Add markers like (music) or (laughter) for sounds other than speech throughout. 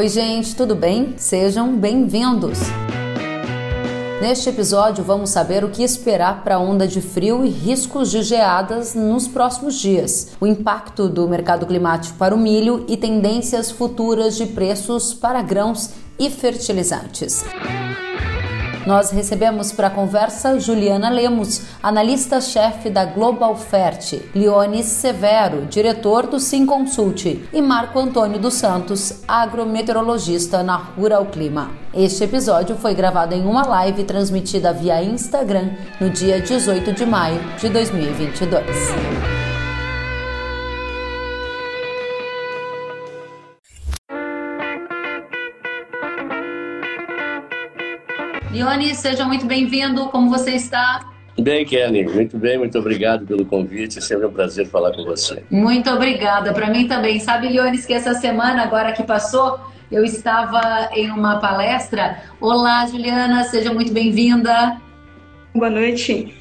Oi, gente, tudo bem? Sejam bem-vindos. Neste episódio, vamos saber o que esperar para a onda de frio e riscos de geadas nos próximos dias, o impacto do mercado climático para o milho e tendências futuras de preços para grãos e fertilizantes. Nós recebemos para conversa Juliana Lemos, analista-chefe da Global Fert, Leones Severo, diretor do Sim Consult, e Marco Antônio dos Santos, agrometeorologista na Rural Clima. Este episódio foi gravado em uma live transmitida via Instagram no dia 18 de maio de 2022. Leone, seja muito bem-vindo. Como você está? Bem, Kelly, muito bem, muito obrigado pelo convite. É sempre um prazer falar com você. Muito obrigada, para mim também. Sabe, Leones, que essa semana, agora que passou, eu estava em uma palestra. Olá, Juliana, seja muito bem-vinda. Boa noite.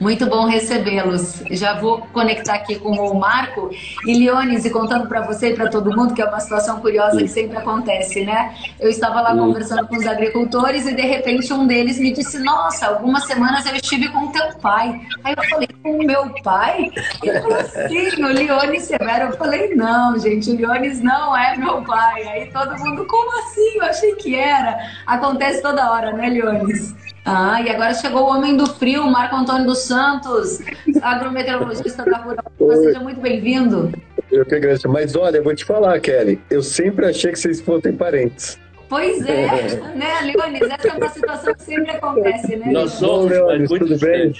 Muito bom recebê-los. Já vou conectar aqui com o Marco e Leones, e contando para você e para todo mundo, que é uma situação curiosa que sempre acontece, né? Eu estava lá conversando com os agricultores e de repente um deles me disse: Nossa, algumas semanas eu estive com teu pai. Aí eu falei: Com o meu pai? Ele falou assim: O Leones Severo. Eu falei: Não, gente, o Leones não é meu pai. Aí todo mundo: Como assim? Eu achei que era. Acontece toda hora, né, Leones? Ah, e agora chegou o homem do frio, Marco Antônio dos Santos, agrometeorologista da Rural. (laughs) Seja muito bem-vindo. Eu que agradeço. Mas olha, eu vou te falar, Kelly, eu sempre achei que vocês fossem parentes. Pois é, (laughs) né, Leonis? Essa é uma situação que sempre acontece, né? Nós somos, Leonis, tudo bem?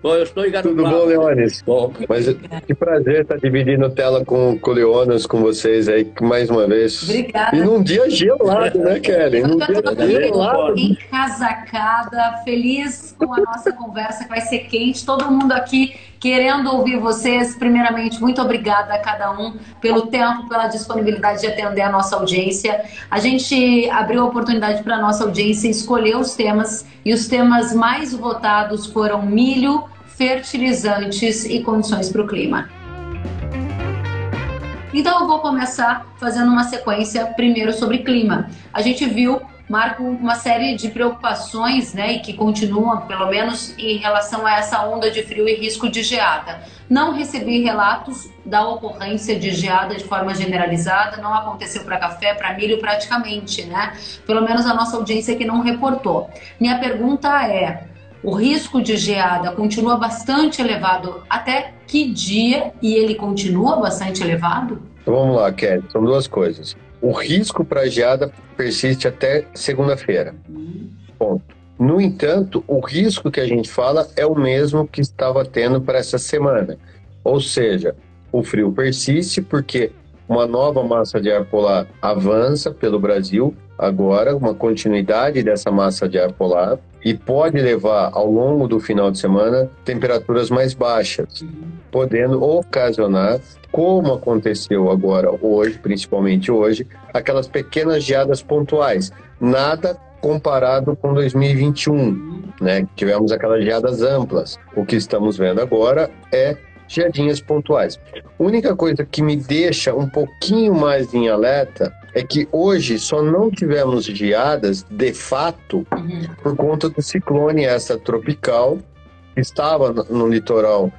Bom, eu estou enganado. Tudo bom, Leones? Bom, mas que prazer estar dividindo tela com, com o Leonas, com vocês aí, mais uma vez. Obrigada. E num dia gelado, né, Kelly? Num dia gelado. Encasacada, feliz com a nossa conversa, que vai ser quente. Todo mundo aqui querendo ouvir vocês. Primeiramente, muito obrigada a cada um pelo tempo, pela disponibilidade de atender a nossa audiência. A gente abriu a oportunidade para a nossa audiência escolher os temas e os temas mais votados foram milho, fertilizantes e condições para o clima. Então eu vou começar fazendo uma sequência primeiro sobre clima. A gente viu Marco uma série de preocupações, né, e que continuam, pelo menos em relação a essa onda de frio e risco de geada. Não recebi relatos da ocorrência de geada de forma generalizada, não aconteceu para café, para milho praticamente, né? Pelo menos a nossa audiência que não reportou. Minha pergunta é: o risco de geada continua bastante elevado até que dia e ele continua bastante elevado? Vamos lá, Kelly, são duas coisas. O risco para geada persiste até segunda-feira. Ponto. No entanto, o risco que a gente fala é o mesmo que estava tendo para essa semana. Ou seja, o frio persiste porque uma nova massa de ar polar avança pelo Brasil, agora uma continuidade dessa massa de ar polar e pode levar ao longo do final de semana temperaturas mais baixas, podendo ocasionar como aconteceu agora hoje, principalmente hoje, aquelas pequenas geadas pontuais. Nada comparado com 2021, né? Tivemos aquelas geadas amplas. O que estamos vendo agora é geadinhas pontuais. A única coisa que me deixa um pouquinho mais em alerta é que hoje só não tivemos geadas de fato uhum. por conta do ciclone essa tropical que estava no litoral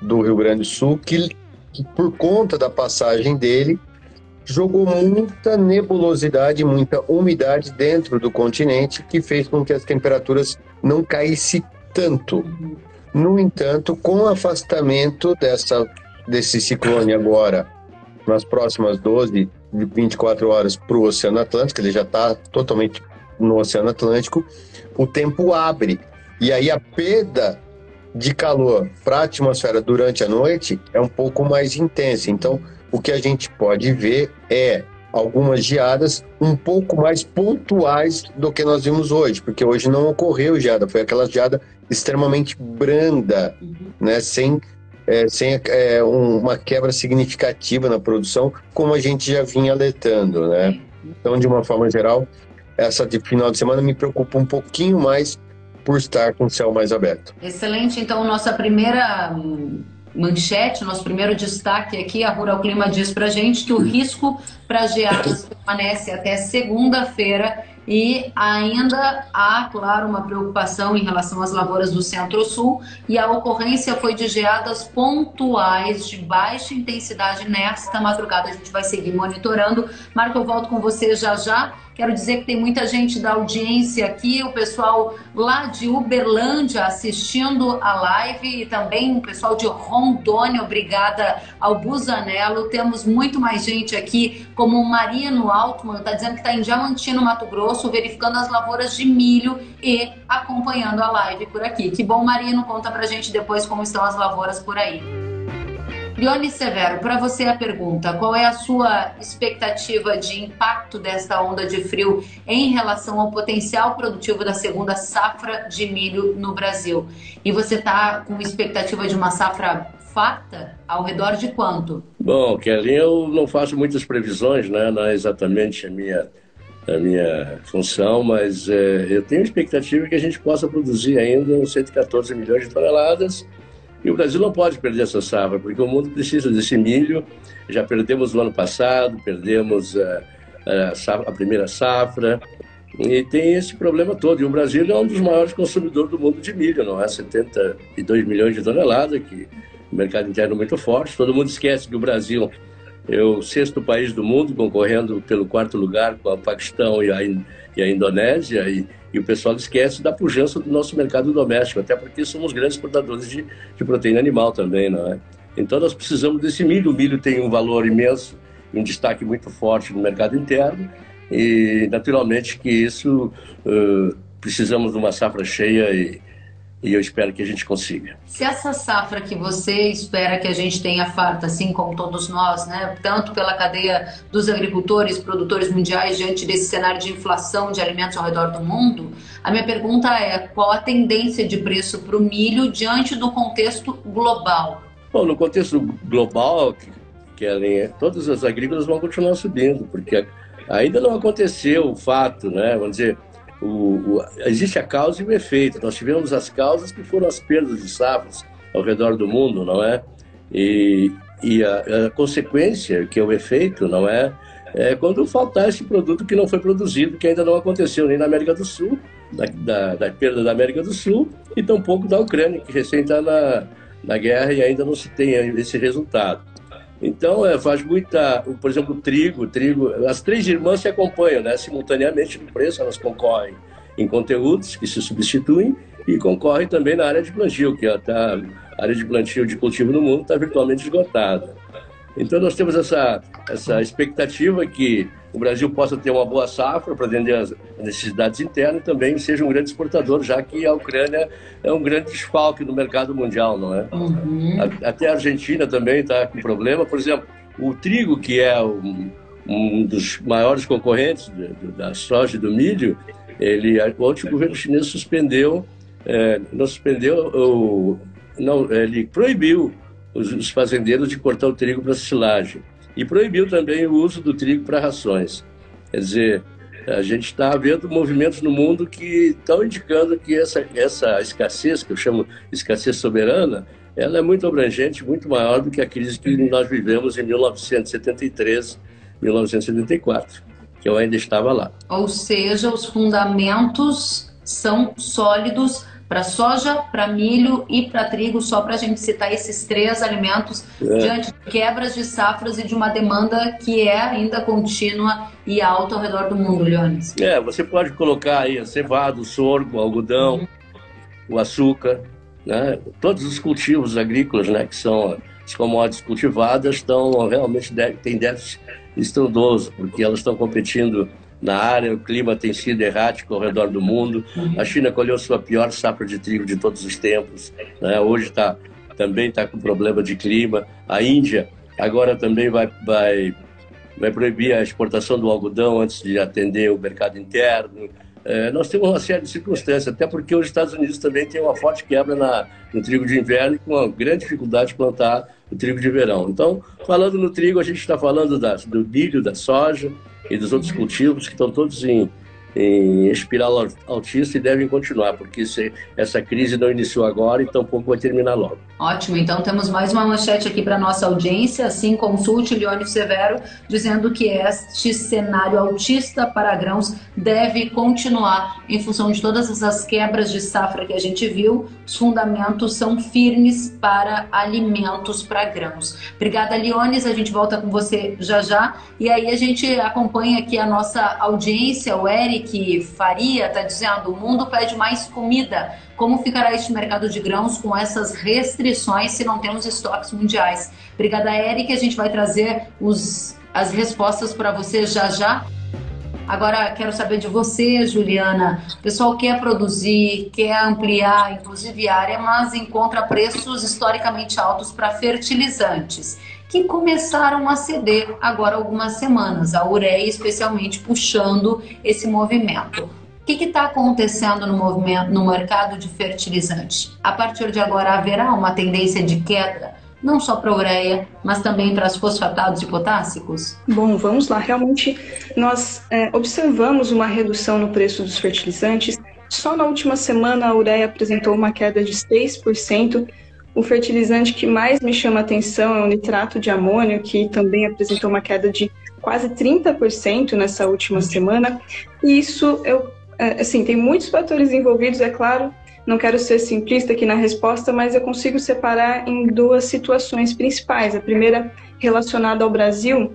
do Rio Grande do Sul que que por conta da passagem dele jogou muita nebulosidade, muita umidade dentro do continente, que fez com que as temperaturas não caíssem tanto. No entanto, com o afastamento dessa, desse ciclone agora, nas próximas 12, 24 horas para o Oceano Atlântico, ele já está totalmente no Oceano Atlântico, o tempo abre. E aí a perda de calor para a atmosfera durante a noite é um pouco mais intensa. Então, o que a gente pode ver é algumas geadas um pouco mais pontuais do que nós vimos hoje, porque hoje não ocorreu geada, foi aquela geada extremamente branda, uhum. né, sem, é, sem é, um, uma quebra significativa na produção, como a gente já vinha alertando, né? Então, de uma forma geral, essa de final de semana me preocupa um pouquinho mais por estar com o céu mais aberto. Excelente. Então, nossa primeira hum, manchete, nosso primeiro destaque aqui, a Rural Clima diz para gente que o risco para geadas permanece até segunda-feira e ainda há, claro, uma preocupação em relação às lavouras do Centro-Sul e a ocorrência foi de geadas pontuais de baixa intensidade nesta madrugada. A gente vai seguir monitorando. Marco, eu volto com você já já. Quero dizer que tem muita gente da audiência aqui, o pessoal lá de Uberlândia assistindo a live e também o pessoal de Rondônia, obrigada ao Busanello. Temos muito mais gente aqui, como o Marino Altman, está dizendo que está em Diamantino, Mato Grosso, verificando as lavouras de milho e acompanhando a live por aqui. Que bom, Marino, conta pra gente depois como estão as lavouras por aí. Lione Severo, para você a pergunta: qual é a sua expectativa de impacto desta onda de frio em relação ao potencial produtivo da segunda safra de milho no Brasil? E você está com expectativa de uma safra farta? Ao redor de quanto? Bom, Kelly, eu não faço muitas previsões, né? não é exatamente a minha, a minha função, mas é, eu tenho expectativa que a gente possa produzir ainda uns 114 milhões de toneladas e o Brasil não pode perder essa safra, porque o mundo precisa desse milho. Já perdemos no ano passado, perdemos a, eh, a, safra, a primeira safra, e tem esse problema todo. E o Brasil é um dos maiores consumidores do mundo de milho, não é? 72 milhões de toneladas, que o mercado interno é muito forte. Todo mundo esquece que o Brasil é o sexto país do mundo, concorrendo pelo quarto lugar com o Paquistão e a, e a Indonésia. E, e o pessoal esquece da pujança do nosso mercado doméstico, até porque somos grandes exportadores de, de proteína animal também, não é? Então nós precisamos desse milho. O milho tem um valor imenso, um destaque muito forte no mercado interno e naturalmente que isso uh, precisamos de uma safra cheia e, e eu espero que a gente consiga. Se essa safra que você espera que a gente tenha farta, assim como todos nós, né, tanto pela cadeia dos agricultores, produtores mundiais, diante desse cenário de inflação de alimentos ao redor do mundo, a minha pergunta é qual a tendência de preço para o milho diante do contexto global? Bom, no contexto global, que todas as agrícolas vão continuar subindo, porque ainda não aconteceu o fato, né, vamos dizer, o, o, existe a causa e o efeito. Nós tivemos as causas que foram as perdas de safras ao redor do mundo, não é? E, e a, a, consequência, que é o efeito, não é? É quando faltar esse produto que não foi produzido, que ainda não aconteceu nem na América do Sul, da, da, da perda da América do Sul, e tampouco da Ucrânia, que recém está na, na guerra e ainda não se tem esse resultado. Então, é, faz muita. Por exemplo, trigo, trigo. As três irmãs se acompanham né, simultaneamente no preço, elas concorrem em conteúdos que se substituem e concorrem também na área de plantio, que tá, a área de plantio de cultivo no mundo está virtualmente esgotada. Então, nós temos essa, essa expectativa que o Brasil possa ter uma boa safra para atender as necessidades internas e também seja um grande exportador, já que a Ucrânia é um grande desfalque no mercado mundial, não é? Uhum. Até a Argentina também está com problema. Por exemplo, o trigo, que é um, um dos maiores concorrentes da soja e do milho, ele, ontem o governo chinês suspendeu, é, não suspendeu, o, não, ele proibiu os, os fazendeiros de cortar o trigo para silagem e proibiu também o uso do trigo para rações. Quer dizer, a gente está vendo movimentos no mundo que estão indicando que essa, essa escassez, que eu chamo escassez soberana, ela é muito abrangente, muito maior do que a crise que nós vivemos em 1973, 1974, que eu ainda estava lá. Ou seja, os fundamentos são sólidos para soja, para milho e para trigo, só para a gente citar esses três alimentos, é. diante de quebras de safras e de uma demanda que é ainda contínua e alta ao redor do mundo, Leones. É, você pode colocar aí cevado, o sorgo, o algodão, uhum. o açúcar, né? todos os cultivos agrícolas, né, que são as commodities cultivadas, estão realmente têm déficit estrondoso, porque elas estão competindo na área, o clima tem sido errático ao redor do mundo. A China colheu sua pior safra de trigo de todos os tempos. Né? Hoje tá, também está com problema de clima. A Índia agora também vai, vai, vai proibir a exportação do algodão antes de atender o mercado interno. É, nós temos uma série de circunstâncias, até porque os Estados Unidos também têm uma forte quebra na, no trigo de inverno e com uma grande dificuldade de plantar o trigo de verão. Então, falando no trigo, a gente está falando do milho, da soja, e dos outros cultivos que estão todos em, em espiral altista e devem continuar, porque essa crise não iniciou agora e tampouco vai terminar logo. Ótimo, então temos mais uma manchete aqui para nossa audiência, assim consulte Leone Severo, dizendo que este cenário altista para grãos deve continuar em função de todas essas quebras de safra que a gente viu, os fundamentos são firmes para alimentos para grãos. Obrigada, Leones, a gente volta com você já já, e aí a gente acompanha aqui a nossa audiência, o Eric Faria está dizendo, o mundo pede mais comida, como ficará este mercado de grãos com essas restrições se não temos estoques mundiais? Obrigada, Eric. A gente vai trazer os, as respostas para você já já. Agora quero saber de você, Juliana. O pessoal quer produzir, quer ampliar, inclusive área, mas encontra preços historicamente altos para fertilizantes, que começaram a ceder agora algumas semanas. A ureia, especialmente, puxando esse movimento. O que está acontecendo no movimento, no mercado de fertilizantes? A partir de agora haverá uma tendência de queda, não só para a ureia, mas também para os fosfatados e potássicos? Bom, vamos lá. Realmente, nós é, observamos uma redução no preço dos fertilizantes. Só na última semana, a ureia apresentou uma queda de 6%. O fertilizante que mais me chama a atenção é o nitrato de amônio, que também apresentou uma queda de quase 30% nessa última semana. E isso eu é, assim, tem muitos fatores envolvidos, é claro. Não quero ser simplista aqui na resposta, mas eu consigo separar em duas situações principais. A primeira, relacionada ao Brasil,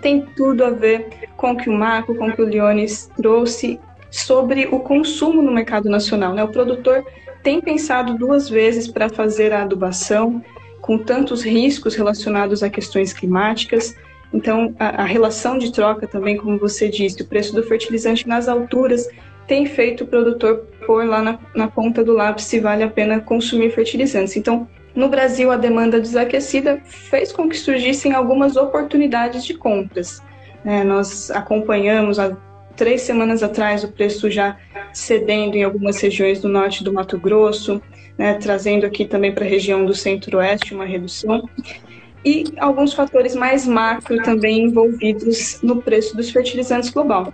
tem tudo a ver com o que o Marco, com o que o Leones trouxe sobre o consumo no mercado nacional. Né? O produtor tem pensado duas vezes para fazer a adubação, com tantos riscos relacionados a questões climáticas. Então, a, a, relação de troca também, como você disse, o preço do fertilizante nas alturas tem feito o produtor pôr lá na, na ponta do lápis se vale a pena consumir fertilizantes. Então, no Brasil, a demanda desaquecida fez com que surgissem algumas oportunidades de compras. É, nós acompanhamos há três semanas atrás o preço já cedendo em algumas regiões do norte do Mato Grosso, né, trazendo aqui também para a região do centro-oeste uma redução e alguns fatores mais macro também envolvidos no preço dos fertilizantes global.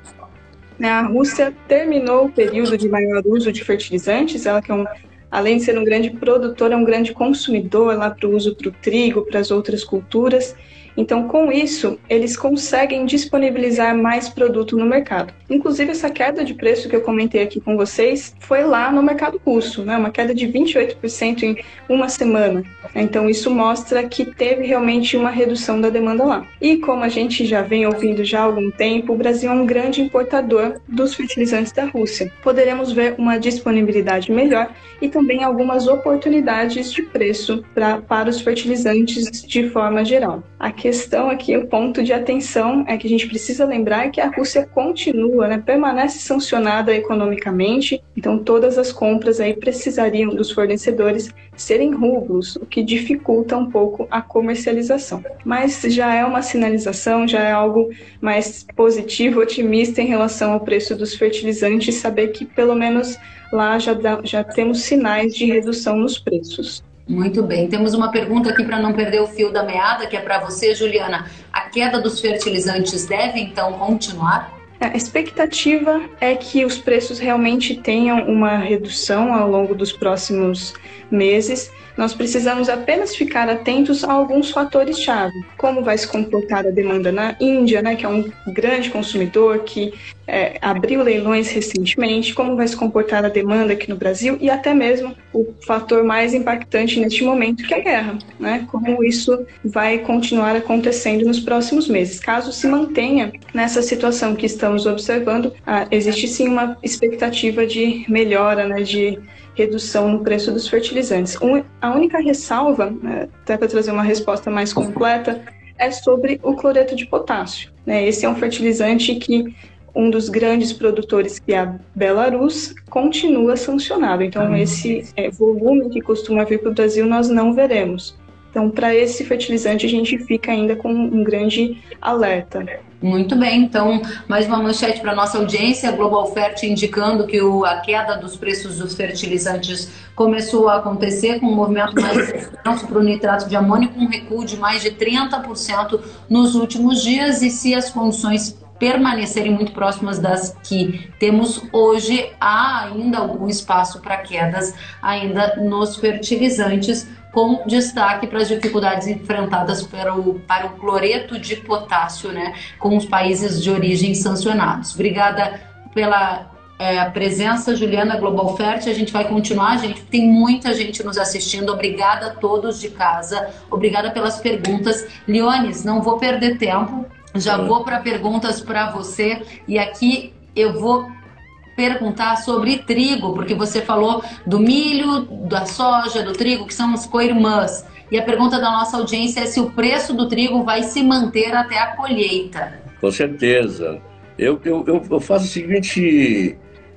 Né, a Rússia terminou o período de maior uso de fertilizantes, ela que é um, além de ser um grande produtor, é um grande consumidor lá para o uso para o trigo, para as outras culturas, então, com isso, eles conseguem disponibilizar mais produto no mercado. Inclusive, essa queda de preço que eu comentei aqui com vocês foi lá no mercado russo, né? uma queda de 28% em uma semana. Então, isso mostra que teve realmente uma redução da demanda lá. E como a gente já vem ouvindo já há algum tempo, o Brasil é um grande importador dos fertilizantes da Rússia. Poderemos ver uma disponibilidade melhor e também algumas oportunidades de preço pra, para os fertilizantes de forma geral. Aqui questão aqui, o ponto de atenção é que a gente precisa lembrar que a Rússia continua, né, permanece sancionada economicamente, então todas as compras aí precisariam dos fornecedores serem rublos, o que dificulta um pouco a comercialização. Mas já é uma sinalização, já é algo mais positivo, otimista em relação ao preço dos fertilizantes, saber que pelo menos lá já, dá, já temos sinais de redução nos preços. Muito bem. Temos uma pergunta aqui para não perder o fio da meada, que é para você, Juliana. A queda dos fertilizantes deve então continuar? A expectativa é que os preços realmente tenham uma redução ao longo dos próximos meses nós precisamos apenas ficar atentos a alguns fatores-chave. Como vai se comportar a demanda na Índia, né, que é um grande consumidor que é, abriu leilões recentemente, como vai se comportar a demanda aqui no Brasil e até mesmo o fator mais impactante neste momento, que é a guerra, né? Como isso vai continuar acontecendo nos próximos meses. Caso se mantenha nessa situação que estamos observando, ah, existe sim uma expectativa de melhora, né, de redução no preço dos fertilizantes. Um, a única ressalva, né, até para trazer uma resposta mais completa, é sobre o cloreto de potássio. Né? Esse é um fertilizante que um dos grandes produtores, que é a Belarus, continua sancionado. Então, ah, esse é, volume que costuma vir para o Brasil, nós não veremos. Então, para esse fertilizante, a gente fica ainda com um grande alerta. Muito bem, então, mais uma manchete para nossa audiência. Global Fert indicando que o, a queda dos preços dos fertilizantes começou a acontecer com um movimento mais intenso para o nitrato de amônio, com um recuo de mais de 30% nos últimos dias. E se as condições permanecerem muito próximas das que temos hoje, há ainda algum espaço para quedas ainda nos fertilizantes, com destaque para as dificuldades enfrentadas para o, para o cloreto de potássio, né, com os países de origem sancionados. Obrigada pela é, presença, Juliana Global Fert. A gente vai continuar, gente. Tem muita gente nos assistindo. Obrigada a todos de casa. Obrigada pelas perguntas. Leones, não vou perder tempo. Já vou para perguntas para você. E aqui eu vou perguntar sobre trigo, porque você falou do milho, da soja, do trigo, que são as co-irmãs. E a pergunta da nossa audiência é se o preço do trigo vai se manter até a colheita. Com certeza. Eu, eu, eu faço a seguinte,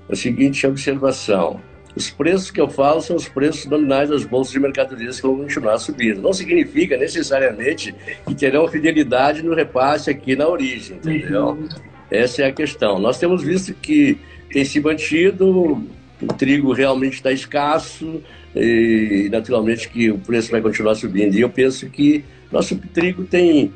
a seguinte observação. Os preços que eu falo são os preços nominais das bolsas de mercadorias que vão continuar subindo. Não significa necessariamente que terão fidelidade no repasse aqui na origem, entendeu? Essa é a questão. Nós temos visto que tem se mantido, o trigo realmente está escasso e naturalmente que o preço vai continuar subindo. E eu penso que nosso trigo tem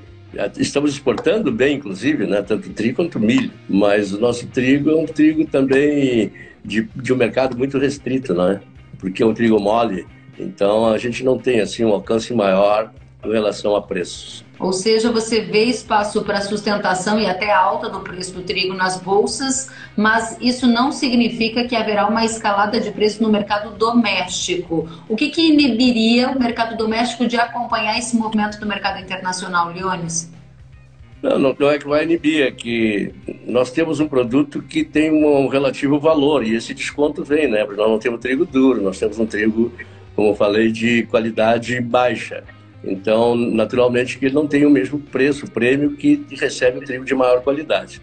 estamos exportando bem, inclusive, né? tanto trigo quanto milho, mas o nosso trigo é um trigo também de, de um mercado muito restrito, né? porque é um trigo mole, então a gente não tem assim um alcance maior em relação a preços. Ou seja, você vê espaço para sustentação e até alta do preço do trigo nas bolsas, mas isso não significa que haverá uma escalada de preço no mercado doméstico. O que, que inibiria o mercado doméstico de acompanhar esse movimento do mercado internacional, Leones? Não, não, é que vai inibir, é que nós temos um produto que tem um relativo valor e esse desconto vem, né? Porque nós não temos trigo duro, nós temos um trigo, como eu falei, de qualidade baixa. Então, naturalmente, que ele não tem o mesmo preço, prêmio que recebe o trigo de maior qualidade.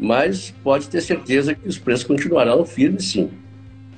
Mas pode ter certeza que os preços continuarão firmes, sim.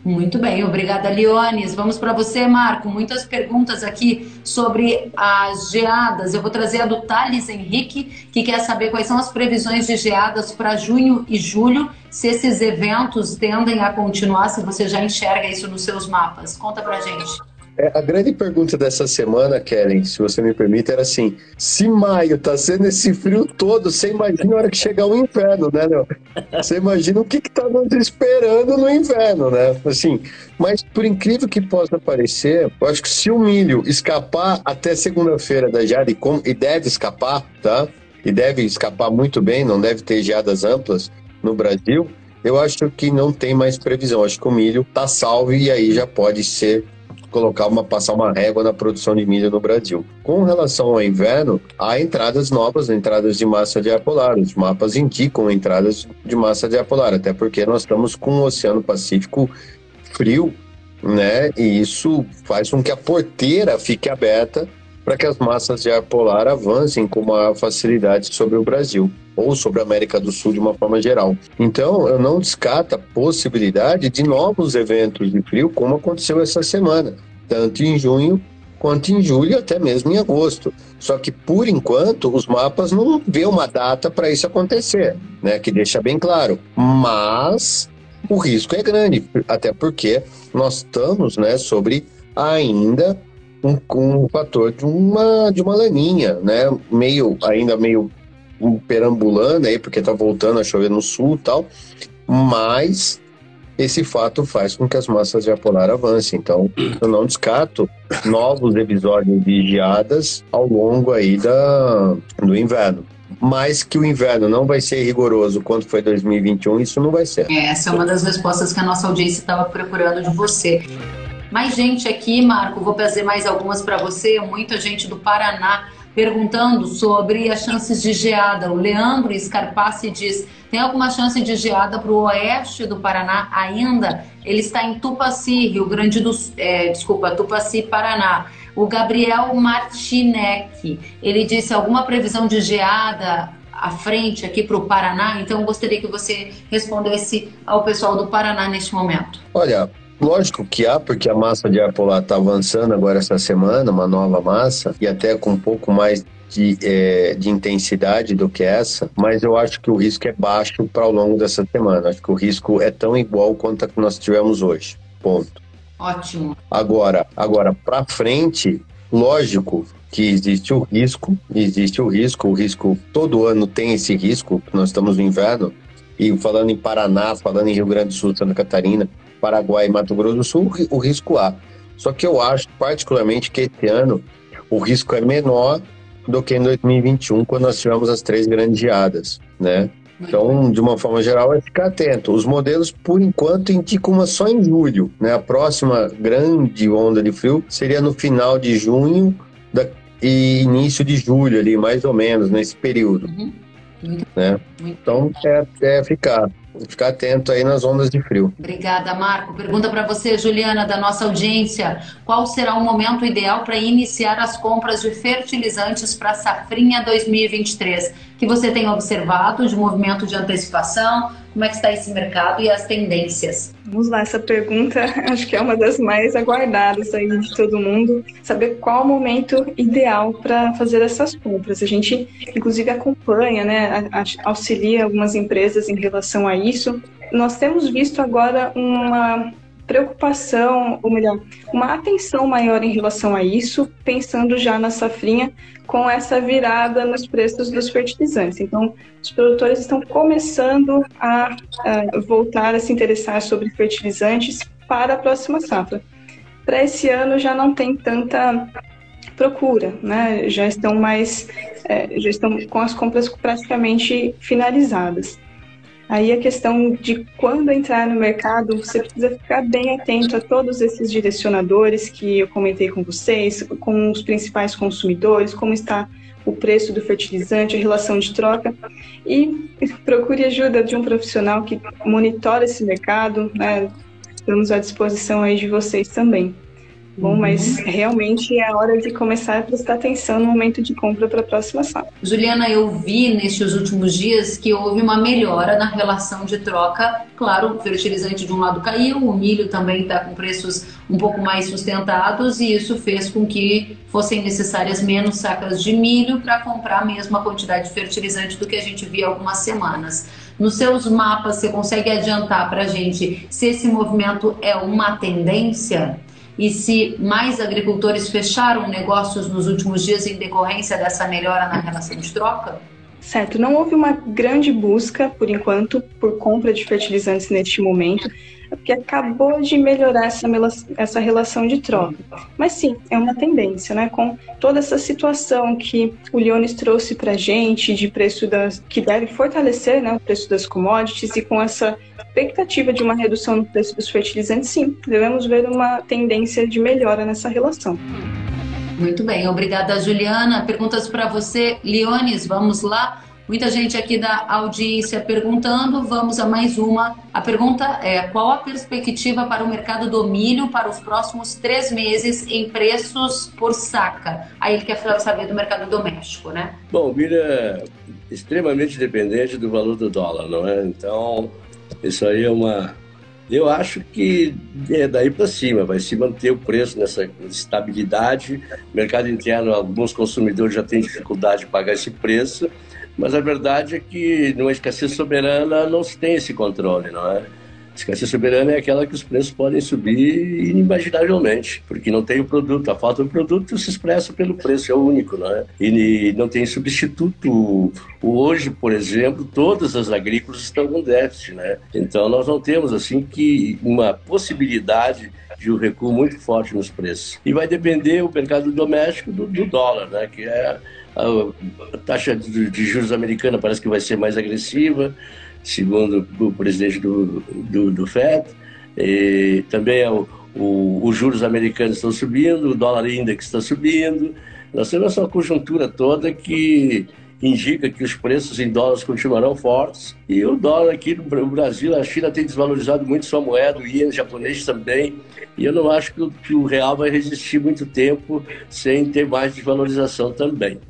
Muito bem, obrigada, Leones. Vamos para você, Marco. Muitas perguntas aqui sobre as geadas. Eu vou trazer a do Thales Henrique, que quer saber quais são as previsões de geadas para junho e julho, se esses eventos tendem a continuar, se você já enxerga isso nos seus mapas. Conta para gente. É, a grande pergunta dessa semana, Karen, se você me permite, era assim: se maio tá sendo esse frio todo, você imagina a hora que chegar o inverno, né, meu? Você imagina o que, que tá nos esperando no inverno, né? Assim, mas por incrível que possa parecer, eu acho que se o milho escapar até segunda-feira da geada, e, e deve escapar, tá? E deve escapar muito bem, não deve ter geadas amplas no Brasil, eu acho que não tem mais previsão. Acho que o milho tá salvo e aí já pode ser colocar uma, passar uma régua na produção de milho no Brasil. Com relação ao inverno, há entradas novas, entradas de massa de ar polar. Os mapas indicam entradas de massa de ar polar, até porque nós estamos com o Oceano Pacífico frio, né? E isso faz com que a porteira fique aberta para que as massas de ar polar avancem com maior facilidade sobre o Brasil ou sobre a América do Sul de uma forma geral. Então, eu não descarto a possibilidade de novos eventos de frio, como aconteceu essa semana, tanto em junho quanto em julho, até mesmo em agosto. Só que, por enquanto, os mapas não vê uma data para isso acontecer, né? Que deixa bem claro. Mas o risco é grande, até porque nós estamos, né, sobre ainda um, um fator de uma de uma laninha, né? Meio ainda meio perambulando aí, porque tá voltando a chover no sul e tal, mas esse fato faz com que as massas de ar polar avancem. Então, eu não descarto novos episódios de geadas ao longo aí da, do inverno. Mas que o inverno não vai ser rigoroso quanto foi 2021, isso não vai ser. É, essa é uma das respostas que a nossa audiência estava procurando de você. Mais gente aqui, Marco, vou trazer mais algumas para você. Muita gente do Paraná perguntando sobre as chances de geada. O Leandro Scarpassi diz: tem alguma chance de geada para o oeste do Paraná ainda? Ele está em Tupaci, Rio Grande do Sul, é, desculpa, Tupaci, Paraná. O Gabriel Martinec, ele disse alguma previsão de geada à frente aqui para o Paraná? Então, gostaria que você respondesse ao pessoal do Paraná neste momento. Olha, Lógico que há, porque a massa de ar polar está avançando agora essa semana, uma nova massa, e até com um pouco mais de, é, de, intensidade do que essa, mas eu acho que o risco é baixo para o longo dessa semana. Acho que o risco é tão igual quanto a que nós tivemos hoje. Ponto. Ótimo. Agora, agora para frente, Lógico que existe o risco, existe o risco, o risco todo ano tem esse risco, nós estamos no inverno, e falando em Paraná, falando em Rio Grande do Sul, Santa Catarina, Paraguai e Mato Grosso do Sul, o risco há. Só que eu acho, particularmente, que esse ano o risco é menor do que em 2021, quando nós tivemos as três grandes geadas, né? Então, de uma forma geral, é ficar atento. Os modelos, por enquanto, indicam uma só em julho. Né? A próxima grande onda de frio seria no final de junho da, e início de julho, ali, mais ou menos, nesse período. Uhum. Né? Então, é, é ficar ficar atento aí nas ondas de frio. Obrigada, Marco. Pergunta para você, Juliana, da nossa audiência: qual será o momento ideal para iniciar as compras de fertilizantes para a safrinha 2023? Que você tem observado de movimento de antecipação? Como é que está esse mercado e as tendências? Vamos lá, essa pergunta (laughs) acho que é uma das mais aguardadas aí de todo mundo. Saber qual o momento ideal para fazer essas compras. A gente, inclusive, acompanha, né, auxilia algumas empresas em relação a isso. Nós temos visto agora uma preocupação, ou melhor, uma atenção maior em relação a isso, pensando já na safrinha com essa virada nos preços dos fertilizantes. Então, os produtores estão começando a, a voltar a se interessar sobre fertilizantes para a próxima safra. Para esse ano já não tem tanta procura, né? Já estão mais, é, já estão com as compras praticamente finalizadas. Aí a questão de quando entrar no mercado, você precisa ficar bem atento a todos esses direcionadores que eu comentei com vocês, com os principais consumidores, como está o preço do fertilizante, a relação de troca e procure ajuda de um profissional que monitora esse mercado, né? Estamos à disposição aí de vocês também. Bom, mas uhum. realmente é a hora de começar a prestar atenção no momento de compra para a próxima safra. Juliana, eu vi nestes últimos dias que houve uma melhora na relação de troca. Claro, o fertilizante de um lado caiu, o milho também está com preços um pouco mais sustentados e isso fez com que fossem necessárias menos sacas de milho para comprar a mesma quantidade de fertilizante do que a gente via há algumas semanas. Nos seus mapas, você consegue adiantar para a gente se esse movimento é uma tendência? E se mais agricultores fecharam negócios nos últimos dias em decorrência dessa melhora na relação de troca? Certo, não houve uma grande busca, por enquanto, por compra de fertilizantes neste momento, porque acabou de melhorar essa, essa relação de troca. Mas sim, é uma tendência, né? Com toda essa situação que o Leones trouxe para gente, de preço das. que deve fortalecer né, o preço das commodities, e com essa expectativa de uma redução no preço dos fertilizantes, sim, devemos ver uma tendência de melhora nessa relação. Muito bem, obrigada, Juliana. Perguntas para você, Leones, vamos lá. Muita gente aqui da audiência perguntando, vamos a mais uma. A pergunta é: qual a perspectiva para o mercado do milho para os próximos três meses em preços por saca? Aí ele quer saber do mercado doméstico, né? Bom, o milho é extremamente dependente do valor do dólar, não é? Então, isso aí é uma. Eu acho que é daí para cima, vai se manter o preço nessa estabilidade. Mercado interno, alguns consumidores já têm dificuldade de pagar esse preço mas a verdade é que numa escassez soberana não se tem esse controle, não é? A escassez soberana é aquela que os preços podem subir inimaginavelmente, porque não tem o produto. A falta do produto se expressa pelo preço, é o único, não é? E não tem substituto. Hoje, por exemplo, todas as agrícolas estão com déficit, né? Então nós não temos assim que uma possibilidade de um recuo muito forte nos preços. E vai depender o mercado doméstico do, do dólar, né? Que é a taxa de juros americana parece que vai ser mais agressiva, segundo o presidente do, do, do FED. E também é o, o, os juros americanos estão subindo, o dólar index está subindo. Nós temos essa conjuntura toda que indica que os preços em dólares continuarão fortes. E o dólar aqui no Brasil, a China tem desvalorizado muito sua moeda, o iene japonês também. E eu não acho que o, real vai resistir muito tempo sem ter mais desvalorização também.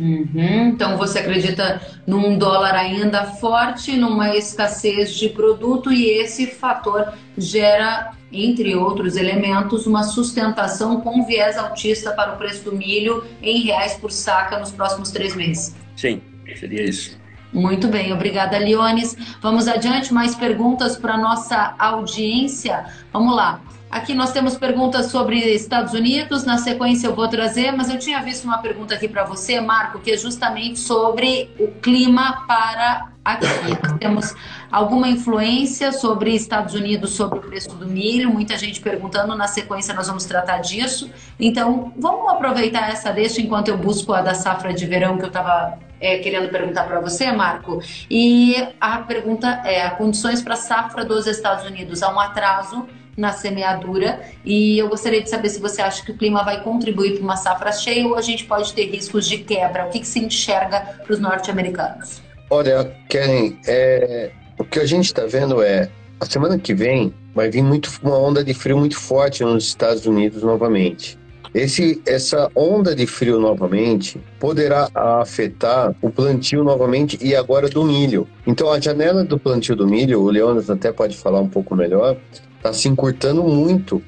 Uhum. Então você acredita num dólar ainda forte, numa escassez de produto e esse fator gera, entre outros elementos, uma sustentação com viés altista para o preço do milho em reais por saca nos próximos três meses. Sim, seria isso. Muito bem, obrigada, Leones. Vamos adiante, mais perguntas para nossa audiência. Vamos lá. Aqui nós temos perguntas sobre Estados Unidos, na sequência eu vou trazer, mas eu tinha visto uma pergunta aqui para você, Marco, que é justamente sobre o clima para aqui. Nós temos alguma influência sobre Estados Unidos, sobre o preço do milho, muita gente perguntando, na sequência nós vamos tratar disso. Então, vamos aproveitar essa deixa enquanto eu busco a da safra de verão que eu estava é, querendo perguntar para você, Marco. E a pergunta é: condições para a safra dos Estados Unidos? Há um atraso na semeadura e eu gostaria de saber se você acha que o clima vai contribuir para uma safra cheia ou a gente pode ter riscos de quebra. O que, que se enxerga para os norte-americanos? Olha, Karen, é, o que a gente está vendo é a semana que vem vai vir muito uma onda de frio muito forte nos Estados Unidos novamente. Esse, essa onda de frio novamente poderá afetar o plantio novamente e agora do milho. Então a janela do plantio do milho, o Leonas até pode falar um pouco melhor, está se encurtando muito,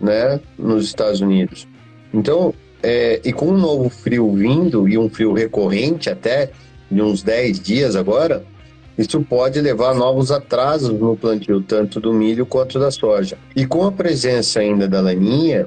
né, nos Estados Unidos. Então, é, e com um novo frio vindo e um frio recorrente até de uns 10 dias agora, isso pode levar a novos atrasos no plantio tanto do milho quanto da soja. E com a presença ainda da laninha,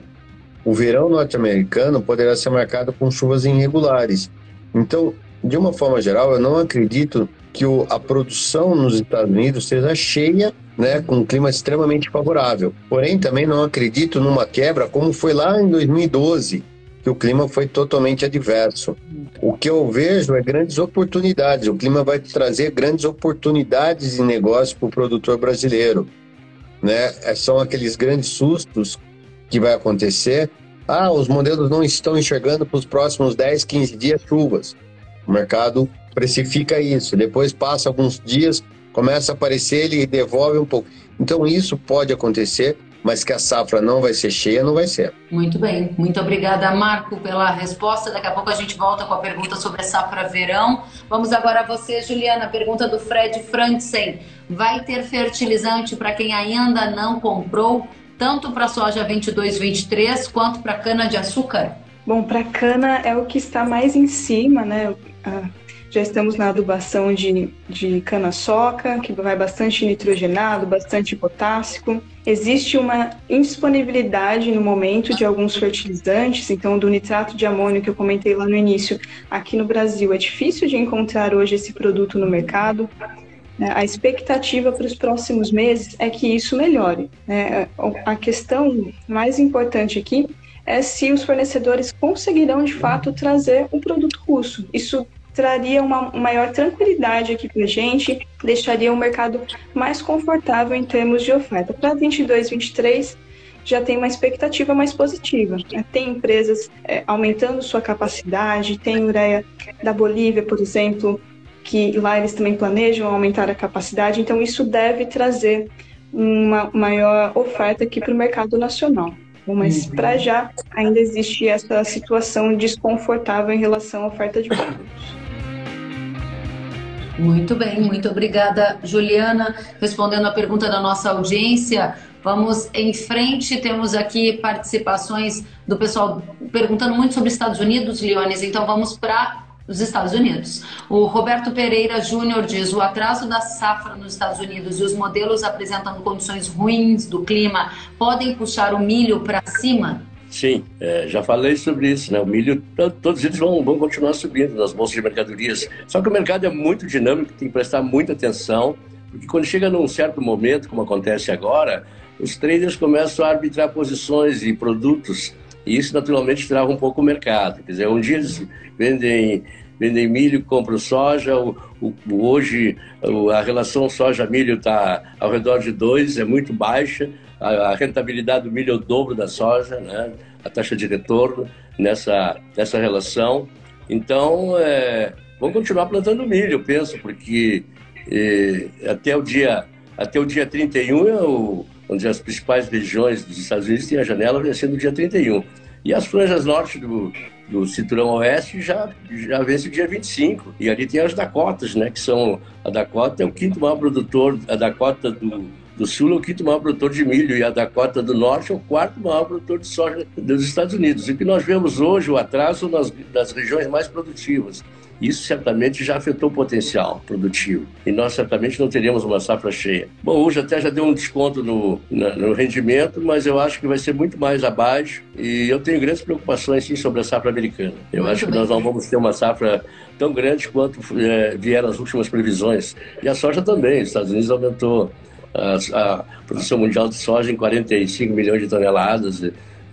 o verão norte-americano poderá ser marcado com chuvas irregulares. Então, de uma forma geral, eu não acredito que a produção nos Estados Unidos seja cheia, né, com um clima extremamente favorável. Porém, também não acredito numa quebra como foi lá em 2012, que o clima foi totalmente adverso. O que eu vejo é grandes oportunidades. O clima vai trazer grandes oportunidades de negócio para o produtor brasileiro. Né? É, são aqueles grandes sustos que vai acontecer. Ah, os modelos não estão enxergando para os próximos 10, 15 dias chuvas. O mercado precifica isso. Depois passa alguns dias, começa a aparecer, ele devolve um pouco. Então isso pode acontecer, mas que a safra não vai ser cheia, não vai ser. Muito bem, muito obrigada, Marco, pela resposta. Daqui a pouco a gente volta com a pergunta sobre a safra verão. Vamos agora a você, Juliana, pergunta do Fred Frantzen. Vai ter fertilizante para quem ainda não comprou, tanto para soja 22-23 quanto para cana de açúcar? Bom, para cana é o que está mais em cima, né? Já estamos na adubação de, de cana-soca, que vai bastante nitrogenado, bastante potássico. Existe uma indisponibilidade no momento de alguns fertilizantes, então do nitrato de amônio que eu comentei lá no início, aqui no Brasil é difícil de encontrar hoje esse produto no mercado. É, a expectativa para os próximos meses é que isso melhore. Né? A questão mais importante aqui é se os fornecedores conseguirão de fato trazer um produto russo. Isso traria uma maior tranquilidade aqui para a gente, deixaria o mercado mais confortável em termos de oferta. Para 22, 23 já tem uma expectativa mais positiva. Né? Tem empresas é, aumentando sua capacidade, tem ureia da Bolívia, por exemplo, que lá eles também planejam aumentar a capacidade, então isso deve trazer uma maior oferta aqui para o mercado nacional. Mas uhum. para já ainda existe essa situação desconfortável em relação à oferta de produtos. Muito bem, muito obrigada, Juliana. Respondendo a pergunta da nossa audiência, vamos em frente. Temos aqui participações do pessoal perguntando muito sobre Estados Unidos, Leones, então vamos para os Estados Unidos. O Roberto Pereira Júnior diz: o atraso da safra nos Estados Unidos e os modelos apresentando condições ruins do clima podem puxar o milho para cima? Sim, é, já falei sobre isso, né? O milho, todos eles vão, vão continuar subindo nas bolsas de mercadorias. Só que o mercado é muito dinâmico, tem que prestar muita atenção, porque quando chega num certo momento, como acontece agora, os traders começam a arbitrar posições e produtos, e isso naturalmente trava um pouco o mercado. Quer dizer, um dia eles vendem, vendem milho, compram soja, o, o, hoje a relação soja-milho está ao redor de dois, é muito baixa a, rentabilidade do milho é o dobro da soja, né? a taxa de retorno nessa, nessa relação. Então, é, vamos continuar plantando milho, eu penso, porque é, até, o dia, até o dia 31 é o, onde as principais regiões dos Estados Unidos têm a janela vencendo o dia 31. E as franjas norte do, do cinturão oeste já, já vence o dia 25. E ali tem as Dakotas, né? Que são. A Dakota é o quinto maior produtor, a Dakota do, do Sul é o quinto maior produtor de milho e a Dakota do Norte é o quarto maior produtor de soja dos Estados Unidos. E o que nós vemos hoje, o atraso nas, nas regiões mais produtivas. Isso certamente já afetou o potencial produtivo e nós certamente não teríamos uma safra cheia. Bom, hoje até já deu um desconto no, no rendimento, mas eu acho que vai ser muito mais abaixo e eu tenho grandes preocupações sim sobre a safra americana. Eu muito acho que bem. nós não vamos ter uma safra tão grande quanto é, vieram as últimas previsões. E a soja também, os Estados Unidos aumentou a, produção mundial de soja em 45 milhões de toneladas,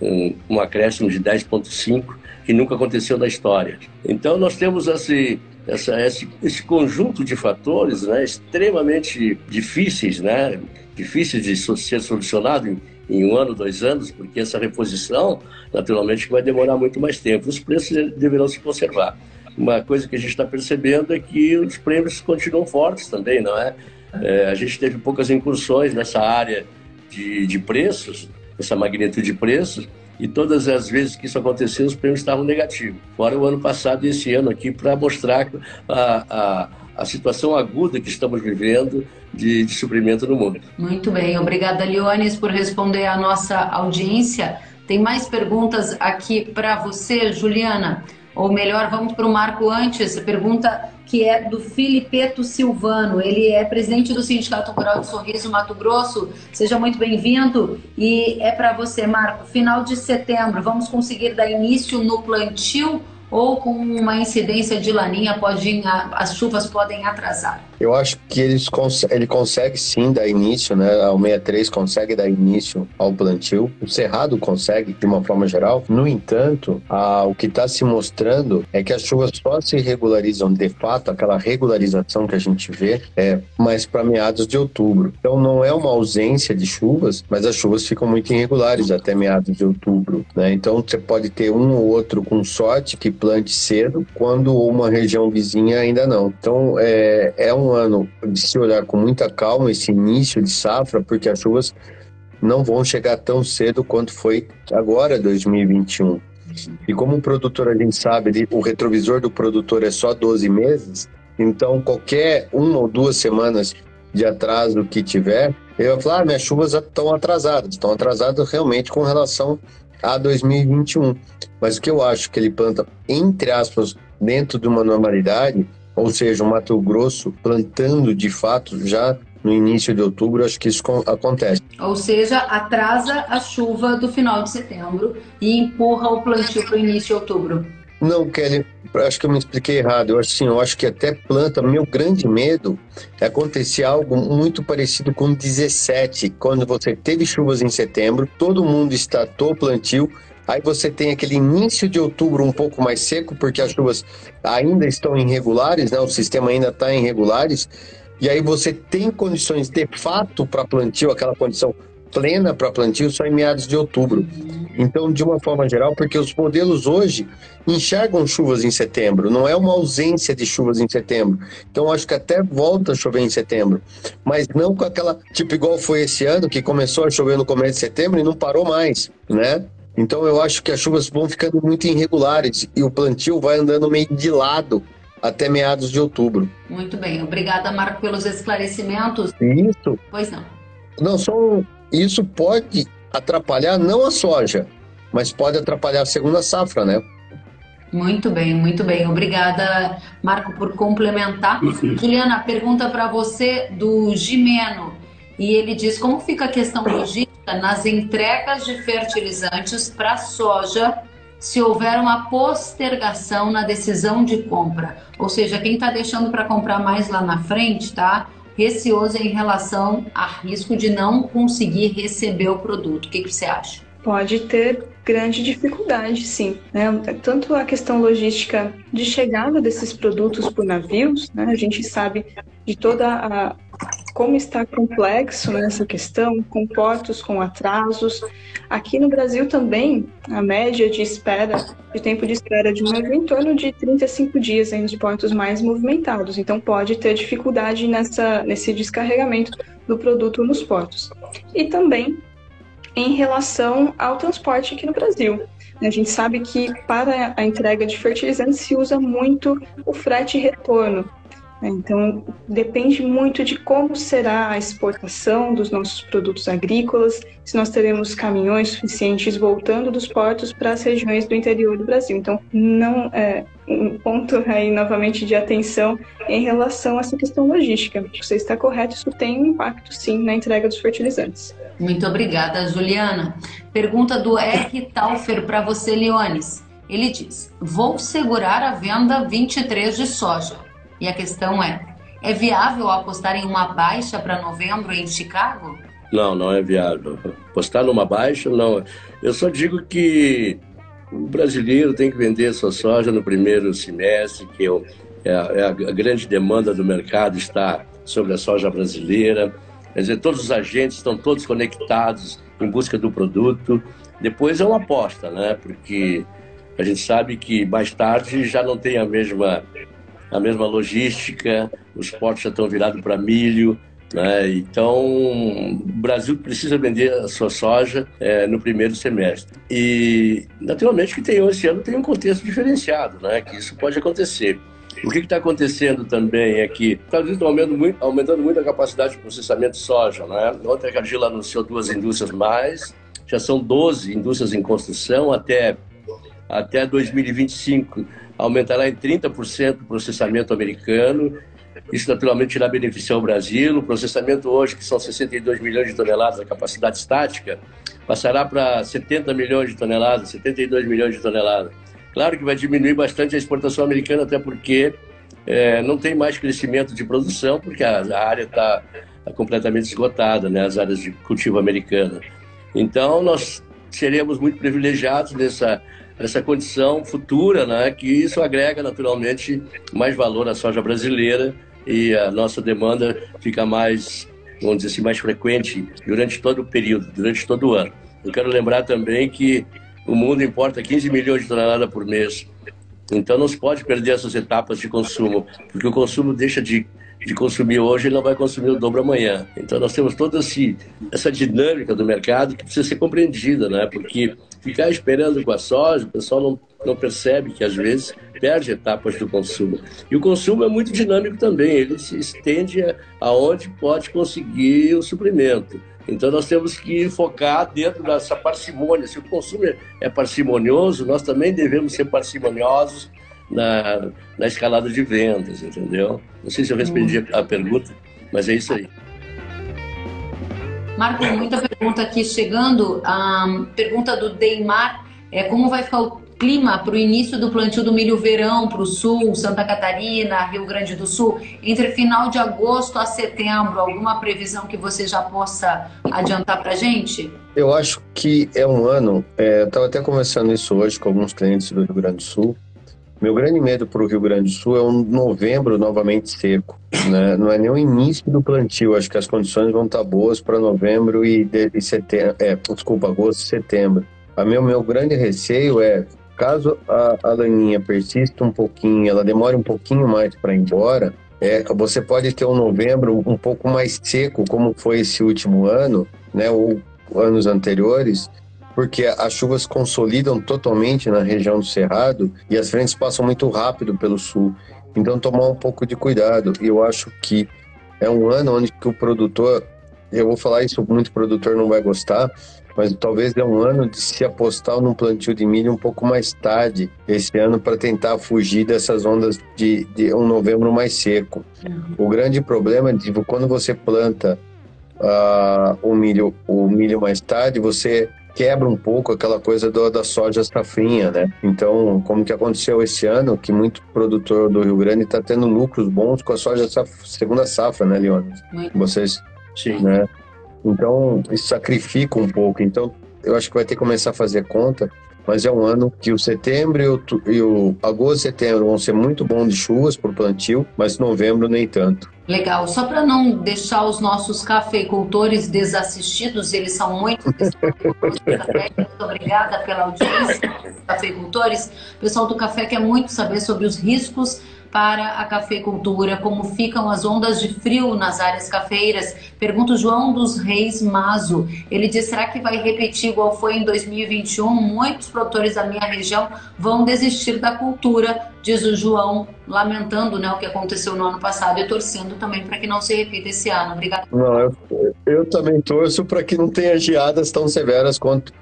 um, um acréscimo de 10,5 que nunca aconteceu na história. Então nós temos esse, essa, esse, esse conjunto de fatores né, extremamente difíceis, né, difíceis de ser solucionado em, em, um ano, dois anos, porque essa reposição, naturalmente, vai demorar muito mais tempo. Os preços deverão se conservar. Uma coisa que a gente está percebendo é que os prêmios continuam fortes também, não é? É? a gente teve poucas incursões nessa área de, de preços, essa magnitude de preços, e todas as vezes que isso aconteceu, os prêmios estavam negativos. Fora o ano passado e esse ano aqui, para mostrar a, a, a, situação aguda que estamos vivendo de, de suprimento no mundo. Muito bem, obrigada, Leones, por responder à nossa audiência. Tem mais perguntas aqui para você, Juliana. Ou melhor, vamos para o Marco antes. Pergunta que é do Filipeto Silvano. Ele é presidente do Sindicato Rural de Sorriso Mato Grosso. Seja muito bem-vindo. E é para você, Marco. Final de setembro, vamos conseguir dar início no plantio ou com uma incidência de laninha, pode, as chuvas podem atrasar? Eu acho que eles ele consegue sim dar início, né? O 63 consegue dar início ao plantio. O Cerrado consegue, de uma forma geral. No entanto, a, o que está se mostrando é que as chuvas só se regularizam de fato, aquela regularização que a gente vê, é mais para meados de outubro. Então não é uma ausência de chuvas, mas as chuvas ficam muito irregulares até meados de outubro. Né? Então você pode ter um ou outro com sorte que plante cedo, quando uma região vizinha ainda não. Então é, é um ano de se olhar com muita calma esse início de safra, porque as chuvas não vão chegar tão cedo quanto foi agora 2021. E como o produtor a gente sabe, o retrovisor do produtor é só 12 meses, então qualquer uma ou duas semanas de atraso que tiver, eu vou falar, ah, minhas chuvas estão atrasadas, estão atrasadas realmente com relação a 2021. Mas o que eu acho que ele planta, entre aspas, dentro de uma normalidade, ou seja, o Mato Grosso plantando de fato já no início de outubro, acho que isso acontece. Ou seja, atrasa a chuva do final de setembro e empurra o plantio para o início de outubro. Não, Kelly, acho que eu me expliquei errado. Eu acho assim, eu acho que até planta, meu grande medo é acontecer algo muito parecido com 17, quando você teve chuvas em setembro, todo mundo estatou o plantio, Aí você tem aquele início de outubro um pouco mais seco, porque as chuvas ainda estão irregulares, né? o sistema ainda está irregulares. E aí você tem condições de fato para plantio, aquela condição plena para plantio só em meados de outubro. Então, de uma forma geral, porque os modelos hoje enxergam chuvas em setembro, não é uma ausência de chuvas em setembro. Então, acho que até volta a chover em setembro, mas não com aquela, tipo igual foi esse ano, que começou a chover no começo de setembro e não parou mais, né? Então eu acho que as chuvas vão ficando muito irregulares e o plantio vai andando meio de lado até meados de outubro. Muito bem, obrigada Marco pelos esclarecimentos. Isso. Pois não. Não, só isso pode atrapalhar não a soja, mas pode atrapalhar a segunda safra, né? Muito bem, muito bem. Obrigada, Marco, por complementar. (clears throat) Juliana, pergunta para você do Gimeno. E ele diz como fica a questão logística nas entregas de fertilizantes para soja se houver uma postergação na decisão de compra. Ou seja, quem está deixando para comprar mais lá na frente, tá? Receoso em relação a risco de não conseguir receber o produto. O que, que você acha? Pode ter grande dificuldade, sim. Né? Tanto a questão logística de chegada desses produtos por navios, né? a gente sabe de toda a como está complexo nessa questão, com portos com atrasos. Aqui no Brasil também, a média de espera, de tempo de espera de um navio em torno de 35 dias em de portos mais movimentados. Então pode ter dificuldade nessa, nesse descarregamento do produto nos portos. E também em relação ao transporte aqui no Brasil. A gente sabe que para a entrega de fertilizantes se usa muito o frete retorno. Então, depende muito de como será a exportação dos nossos produtos agrícolas, se nós teremos caminhões suficientes voltando dos portos para as regiões do interior do Brasil. Então, não é um ponto aí novamente de atenção em relação a essa questão logística. Você está correto, isso tem um impacto sim na entrega dos fertilizantes. Muito obrigada, Juliana. Pergunta do R. Taufer para você, Leones. Ele diz: Vou segurar a venda 23 de soja e a questão é: é viável apostar em uma baixa para novembro em Chicago? Não, não é viável. Apostar numa baixa, não. Eu só digo que o brasileiro tem que vender sua soja no primeiro semestre, que é, a, é a grande demanda do mercado está sobre a soja brasileira. Quer dizer, todos os agentes estão todos conectados em busca do produto. Depois é uma aposta, né? Porque a gente sabe que mais tarde já não tem a mesma a mesma logística, os portos já estão virados para milho. Né? Então, o Brasil precisa vender a sua soja é, no primeiro semestre. E, naturalmente, que tem, esse ano tem um contexto diferenciado, né? que isso pode acontecer. O que está acontecendo também é que está aumentando muito, aumentando muito a capacidade de processamento de soja. Né? Ontem a Cargill anunciou duas indústrias mais, já são 12 indústrias em construção até, até 2025 aumentará em 30% o processamento americano. Isso naturalmente irá beneficiar o Brasil. O processamento hoje, que são 62 milhões de toneladas da capacidade estática, passará para 70 milhões de toneladas, 72 milhões de toneladas. Claro que vai diminuir bastante a exportação americana, até porque é, não tem mais crescimento de produção, porque a, a área está tá completamente esgotada, né, as áreas de cultivo americana. Então, nós seremos muito privilegiados nessa essa condição futura, né, que isso agrega naturalmente mais valor à soja brasileira e a nossa demanda fica mais, vamos dizer assim, mais frequente durante todo o período, durante todo o ano. Eu quero lembrar também que o mundo importa 15 milhões de toneladas por mês. Então não se pode perder essas etapas de consumo, porque o consumo deixa de de consumir hoje, ele não vai consumir o dobro amanhã. Então nós temos toda essa dinâmica do mercado que precisa ser compreendida, né? Porque ficar esperando com a soja, o pessoal não, não percebe que às vezes perde etapas do consumo. E o consumo é muito dinâmico também, ele se estende aonde pode conseguir o suprimento. Então nós temos que focar dentro dessa parcimônia. Se o consumo é parcimonioso, nós também devemos ser parcimoniosos na, na escalada de vendas, entendeu? Não sei se eu respondi a pergunta, mas é isso aí. Marco, muita pergunta aqui chegando. A pergunta do Deimar é como vai ficar o clima para o início do plantio do milho verão para o sul, Santa Catarina, Rio Grande do Sul, entre final de agosto a setembro? Alguma previsão que você já possa adiantar para a gente? Eu acho que é um ano. É, eu estava até conversando isso hoje com alguns clientes do Rio Grande do Sul. Meu grande medo para o Rio Grande do Sul é um novembro novamente seco. Né? Não é nem o início do plantio. Acho que as condições vão estar boas para novembro e, e setembro. É, desculpa, agosto e setembro. A meu, meu grande receio é, caso a, a laninha persista um pouquinho, ela demore um pouquinho mais para ir embora, é, você pode ter um novembro um pouco mais seco, como foi esse último ano, né, ou anos anteriores, porque as chuvas consolidam totalmente na região do Cerrado e as frentes passam muito rápido pelo sul. Então, tomar um pouco de cuidado. E eu acho que é um ano onde que o produtor, eu vou falar isso, muito produtor não vai gostar, mas talvez é um ano de se apostar num plantio de milho um pouco mais tarde esse ano para tentar fugir dessas ondas de, de, um novembro mais seco. Uhum. O grande problema é de quando você planta uh, o milho o milho mais tarde, você quebra um pouco aquela coisa do, da soja safrinha, né? Então, como que aconteceu esse ano, que muito produtor do Rio Grande está tendo lucros bons com a soja saf segunda safra, né, Leones? Vocês, Sim. né? Então, isso sacrifica um pouco. Então, eu acho que vai ter que começar a fazer conta mas é um ano que o setembro e o, e o agosto e setembro vão ser muito bons de chuvas para o plantio, mas novembro nem tanto. Legal. Só para não deixar os nossos cafeicultores desassistidos, eles são muito (laughs) Muito obrigada pela audiência, cafeicultores. O pessoal do café quer muito saber sobre os riscos para a cafeicultura, como ficam as ondas de frio nas áreas cafeiras. Pergunta o João dos Reis Mazo. Ele diz: será que vai repetir igual foi em 2021? Muitos produtores da minha região vão desistir da cultura, diz o João, lamentando né, o que aconteceu no ano passado e torcendo também para que não se repita esse ano. Obrigada. Não, eu, eu também torço para que não tenha geadas tão severas quanto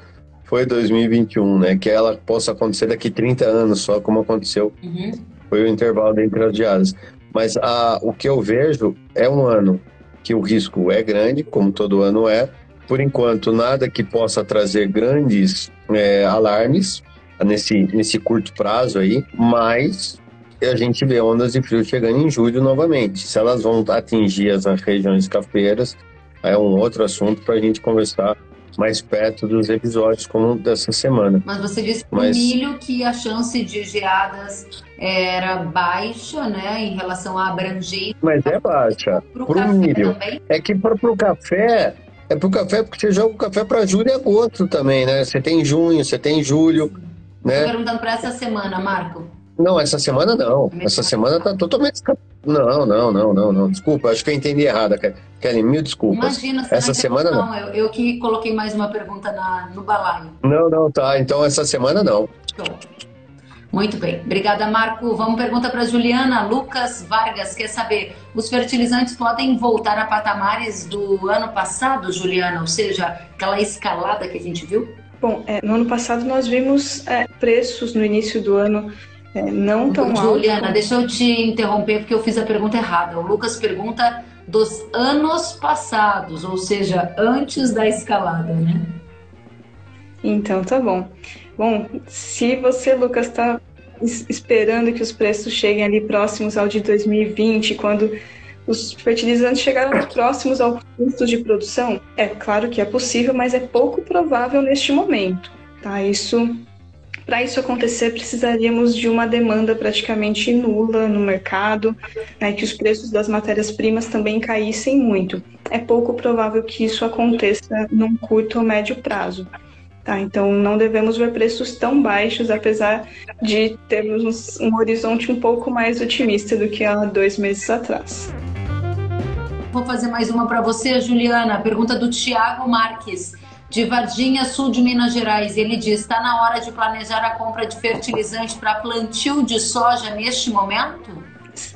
foi 2021, né? Que ela possa acontecer daqui 30 anos, só como aconteceu. Uhum. Foi o intervalo entre as geadas. Mas a, o que eu vejo é um ano que o risco é grande, como todo ano é. Por enquanto, nada que possa trazer grandes é, alarmes nesse, nesse curto prazo aí, mas a gente vê ondas de frio chegando em julho novamente. Se elas vão atingir as regiões cafeiras, é um outro assunto para a gente conversar mais perto dos episódios como dessa semana. Mas você disse Mas... milho que a chance de geadas era baixa, né, em relação à abrangência. Mas é baixa. Para o milho. Também? É que para o café, é para o café porque você joga o café para julho e agosto também, né? Você tem junho, você tem julho. Né? Estou perguntando para essa semana, Marco. Não, essa semana não. Essa semana tá totalmente. Não, não, não, não, não. Desculpa, acho que eu entendi errado, Kelly. Mil desculpas. Imagina, essa semana não. não. Eu, eu, que coloquei mais uma pergunta na, no balaio. Não, não, tá. Então essa semana não. Show. Muito bem. Obrigada, Marco. Vamos pergunta para Juliana. Lucas Vargas quer saber: os fertilizantes podem voltar a patamares do ano passado, Juliana? Ou seja, aquela escalada que a gente viu? Bom, é, no ano passado nós vimos é, preços no início do ano é, não tão. Juliana, deixa eu te interromper porque eu fiz a pergunta errada. O Lucas pergunta dos anos passados, ou seja, antes da escalada, né? Então tá bom. Bom, se você, Lucas, está esperando que os preços cheguem ali próximos ao de 2020, quando os fertilizantes chegaram (coughs) próximos ao custo de produção, é claro que é possível, mas é pouco provável neste momento. Tá? Isso para isso acontecer, precisaríamos de uma demanda praticamente nula no mercado, né, que os preços das matérias-primas também caíssem muito. É pouco provável que isso aconteça num curto ou médio prazo. Tá, então, não devemos ver preços tão baixos, apesar de termos um horizonte um pouco mais otimista do que há dois meses atrás. Vou fazer mais uma para você, Juliana. Pergunta do Tiago Marques de Varginha, sul de Minas Gerais. Ele diz: está na hora de planejar a compra de fertilizante para plantio de soja neste momento?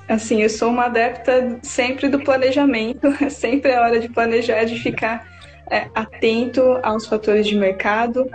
Assim, eu sou uma adepta sempre do planejamento, (laughs) sempre é hora de planejar, de ficar é, atento aos fatores de mercado.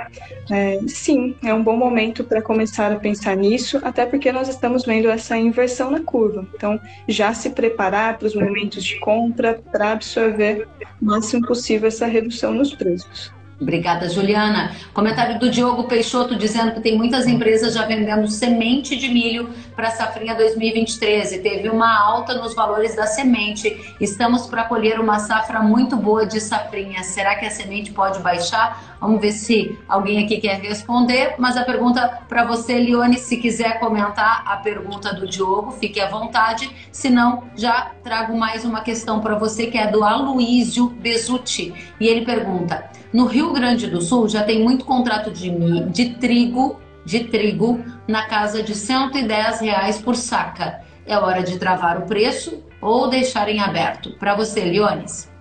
É, sim, é um bom momento para começar a pensar nisso, até porque nós estamos vendo essa inversão na curva. Então, já se preparar para os momentos de compra para absorver o máximo possível essa redução nos preços. Obrigada, Juliana. Comentário do Diogo Peixoto dizendo que tem muitas empresas já vendendo semente de milho para a safrinha 2023 e teve uma alta nos valores da semente. Estamos para colher uma safra muito boa de safrinha. Será que a semente pode baixar? Vamos ver se alguém aqui quer responder. Mas a pergunta para você, Lione, se quiser comentar a pergunta do Diogo, fique à vontade. Se não, já trago mais uma questão para você que é do Aloísio Bezutti. E ele pergunta: no Rio Grande do Sul já tem muito contrato de, de trigo, de trigo na casa de 110 reais por saca. É hora de travar o preço ou deixar em aberto? Para você, Leones.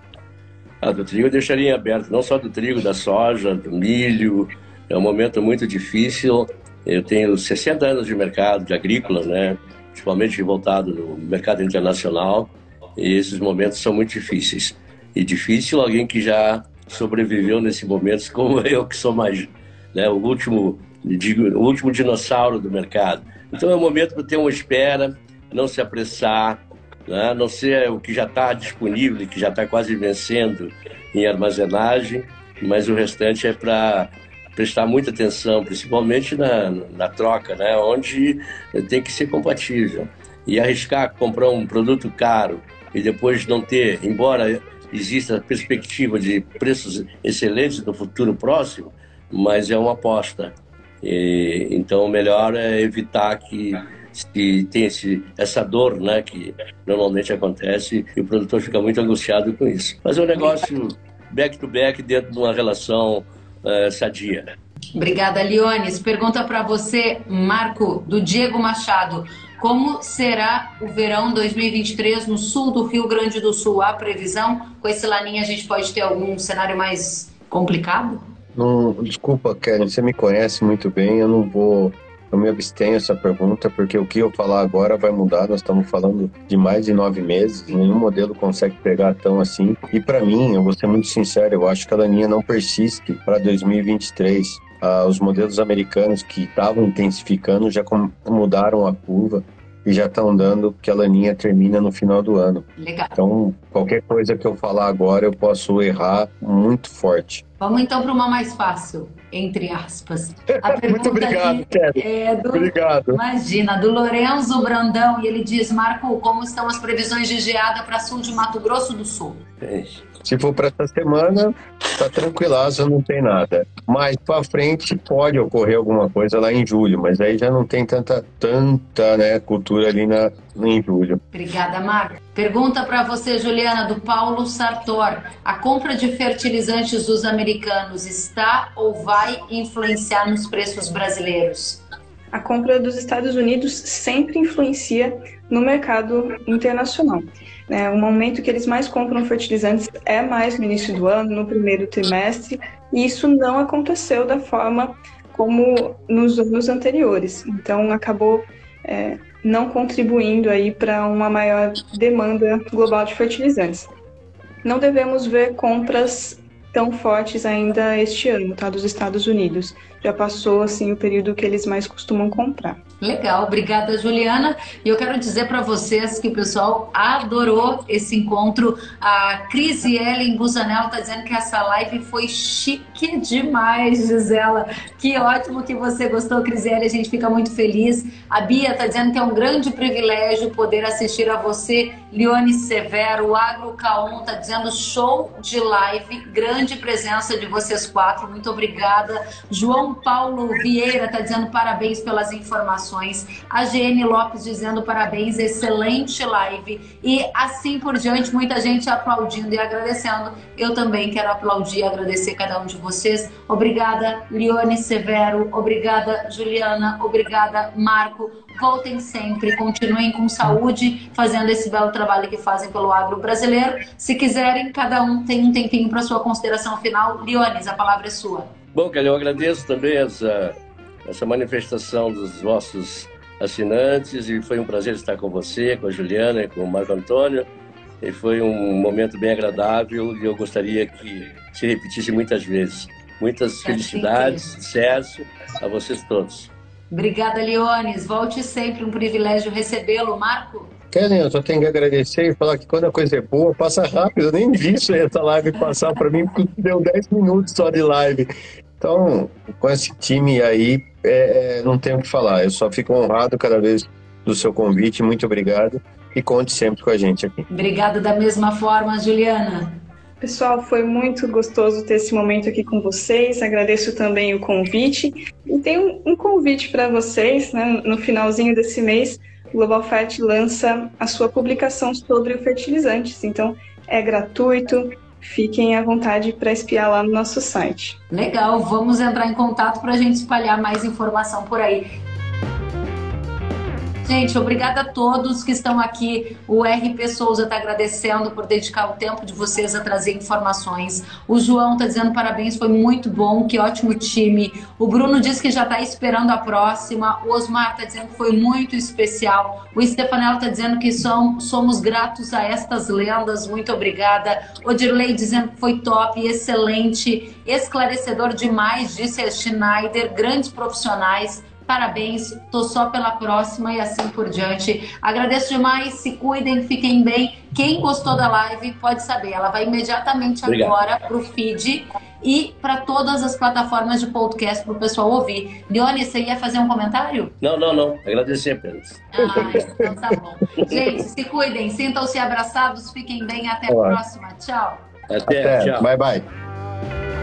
Ah, do trigo eu deixaria em aberto, não só do trigo, da soja, do milho. É um momento muito difícil. Eu tenho 60 anos de mercado de agrícola, né? principalmente voltado no mercado internacional, e esses momentos são muito difíceis. E difícil alguém que já sobreviveu nesse momento, como (laughs) eu que sou mais né, o último o último dinossauro do mercado. Então é um momento para ter uma espera, não se apressar, né, não ser o que já está disponível, que já está quase vencendo em armazenagem, mas o restante é para prestar muita atenção, principalmente na, na troca, né, onde tem que ser compatível. E arriscar comprar um produto caro e depois não ter, embora existe a perspectiva de preços excelentes no futuro próximo, mas é uma aposta. E, então, melhor é evitar que se tem esse, essa dor, né, que normalmente acontece e o produtor fica muito angustiado com isso. Mas é um negócio back to back dentro de uma relação uh, sadia. Obrigada, Leones. Pergunta para você, Marco, do Diego Machado. como será o verão 2023 no sul do Rio Grande do Sul? Há previsão? Com esse laninha a gente pode ter algum cenário mais complicado? Não, desculpa, Karen, você me conhece muito bem, eu não vou eu me abstenho essa pergunta porque o que eu falar agora vai mudar. Nós estamos falando de mais de nove meses, nenhum modelo consegue pegar tão assim. E para mim, eu vou ser muito sincero, eu acho que a laninha não persiste para 2023. Ah, os modelos americanos que estavam intensificando já mudaram a curva e já estão dando que a laninha termina no final do ano. Legal. Então, qualquer coisa que eu falar agora, eu posso errar muito forte. Vamos então para uma mais fácil, entre aspas. (laughs) Muito obrigado, Kelly. É do, obrigado. Imagina, do Lorenzo Brandão, e ele diz: Marco, como estão as previsões de geada para sul de Mato Grosso do Sul? É se for para essa semana, tá tranquilaço, não tem nada. Mais para frente pode ocorrer alguma coisa lá em julho, mas aí já não tem tanta tanta, né, cultura ali na em julho. Obrigada, Marco. Pergunta para você, Juliana, do Paulo Sartor. A compra de fertilizantes dos americanos está ou vai influenciar nos preços brasileiros? A compra dos Estados Unidos sempre influencia no mercado internacional. É, o momento que eles mais compram fertilizantes é mais no início do ano, no primeiro trimestre, e isso não aconteceu da forma como nos anos anteriores. Então, acabou é, não contribuindo aí para uma maior demanda global de fertilizantes. Não devemos ver compras tão fortes ainda este ano, tá, dos Estados Unidos. Já passou assim o período que eles mais costumam comprar. Legal, obrigada Juliana. E eu quero dizer para vocês que o pessoal adorou esse encontro. A Cris Ellen Busanel está dizendo que essa live foi chique demais, Gisela. Que ótimo que você gostou, Cris Ellen. A gente fica muito feliz. A Bia está dizendo que é um grande privilégio poder assistir a você, Leone Severo. O Agro Caon está dizendo show de live, grande presença de vocês quatro. Muito obrigada. João Paulo Vieira está dizendo parabéns pelas informações. A GN Lopes dizendo parabéns, excelente live. E assim por diante, muita gente aplaudindo e agradecendo. Eu também quero aplaudir e agradecer cada um de vocês. Obrigada, Lione Severo. Obrigada, Juliana. Obrigada, Marco. Voltem sempre, continuem com saúde, fazendo esse belo trabalho que fazem pelo agro brasileiro. Se quiserem, cada um tem um tempinho para sua consideração final. Liones, a palavra é sua. Bom, Kelly, eu agradeço também essa essa manifestação dos vossos assinantes e foi um prazer estar com você, com a Juliana e com o Marco Antônio. E foi um momento bem agradável e eu gostaria que se repetisse muitas vezes. Muitas é felicidades, sucesso a vocês todos. Obrigada, Leones. Volte sempre, um privilégio recebê-lo. Marco? Kellen, eu só tenho que agradecer e falar que quando a coisa é boa, passa rápido. Eu nem vi essa live passar para mim, porque deu 10 minutos só de live. Então, com esse time aí, é, é, não tenho o que falar. Eu só fico honrado cada vez do seu convite. Muito obrigado e conte sempre com a gente aqui. Obrigada da mesma forma, Juliana. Pessoal, foi muito gostoso ter esse momento aqui com vocês. Agradeço também o convite. E tem um, um convite para vocês, né? No finalzinho desse mês, o Global Fert lança a sua publicação sobre fertilizantes. Então, é gratuito, fiquem à vontade para espiar lá no nosso site. Legal, vamos entrar em contato para a gente espalhar mais informação por aí. Gente, obrigada a todos que estão aqui. O RP Souza está agradecendo por dedicar o tempo de vocês a trazer informações. O João está dizendo parabéns, foi muito bom, que ótimo time. O Bruno diz que já está esperando a próxima. O Osmar está dizendo que foi muito especial. O Stefanel está dizendo que são, somos gratos a estas lendas. Muito obrigada. O Dirley dizendo que foi top, excelente, esclarecedor demais, disse a Schneider. Grandes profissionais Parabéns, tô só pela próxima e assim por diante. Agradeço demais, se cuidem, fiquem bem. Quem gostou da live pode saber, ela vai imediatamente Obrigado. agora pro feed e para todas as plataformas de podcast para o pessoal ouvir. Leone, você ia fazer um comentário? Não, não, não. Agradecer apenas. Ah, então tá bom. Gente, se cuidem, sintam-se abraçados, fiquem bem. Até a próxima. Tchau. Até, Até. tchau. Bye, bye.